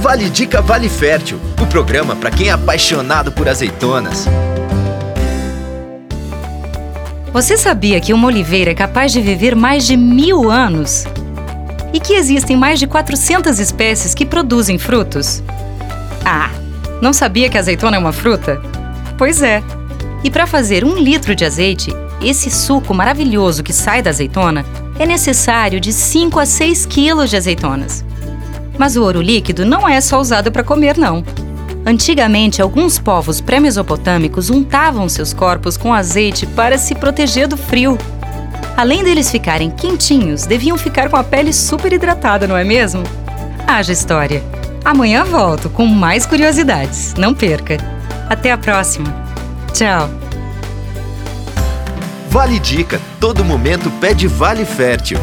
Vale Dica Vale Fértil, o programa para quem é apaixonado por azeitonas. Você sabia que uma oliveira é capaz de viver mais de mil anos? E que existem mais de 400 espécies que produzem frutos? Ah, não sabia que a azeitona é uma fruta? Pois é. E para fazer um litro de azeite, esse suco maravilhoso que sai da azeitona, é necessário de 5 a 6 quilos de azeitonas. Mas o ouro líquido não é só usado para comer, não. Antigamente, alguns povos pré-mesopotâmicos untavam seus corpos com azeite para se proteger do frio. Além deles ficarem quentinhos, deviam ficar com a pele super hidratada, não é mesmo? Haja história! Amanhã volto com mais curiosidades. Não perca! Até a próxima! Tchau! Vale Dica. Todo momento pede Vale Fértil.